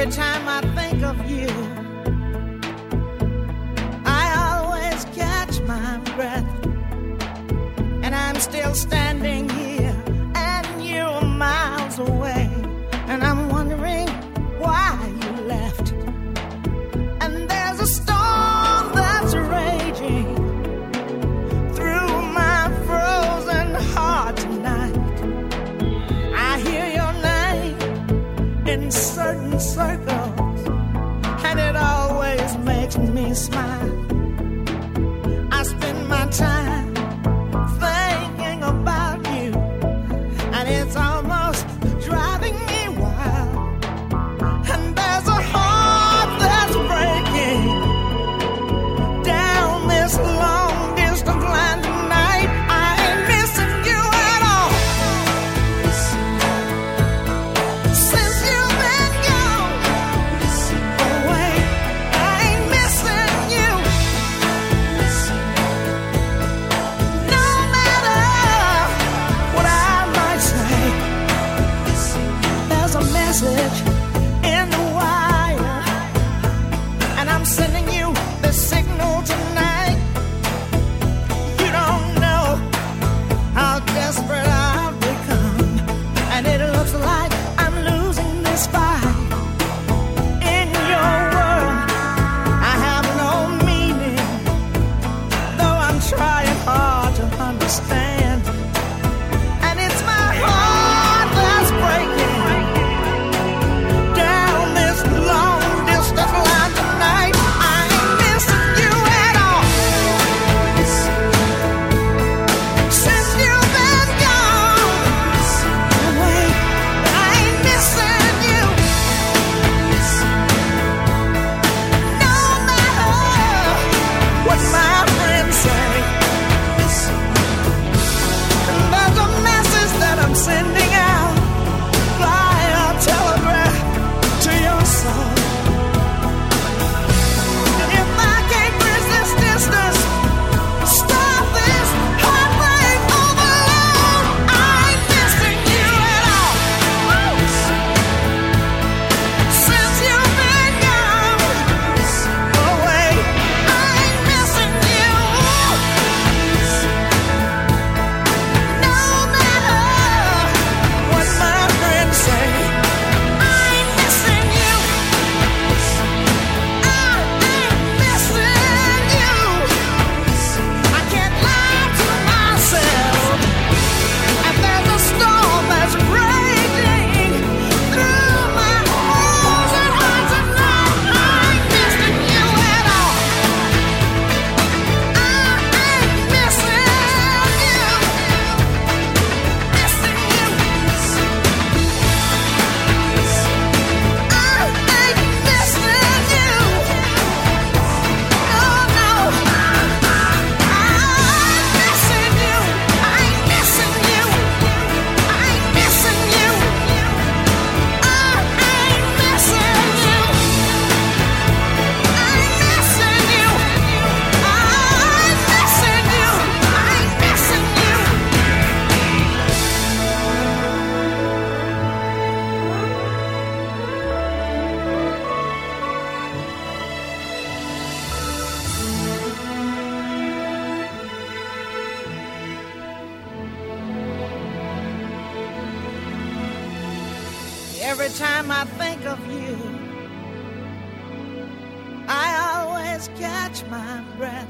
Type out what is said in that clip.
every time I think of you, I always catch my breath, and I'm still standing here. certain circles, and it always makes me smile. I spend my time. every time I think of you, I always catch my breath.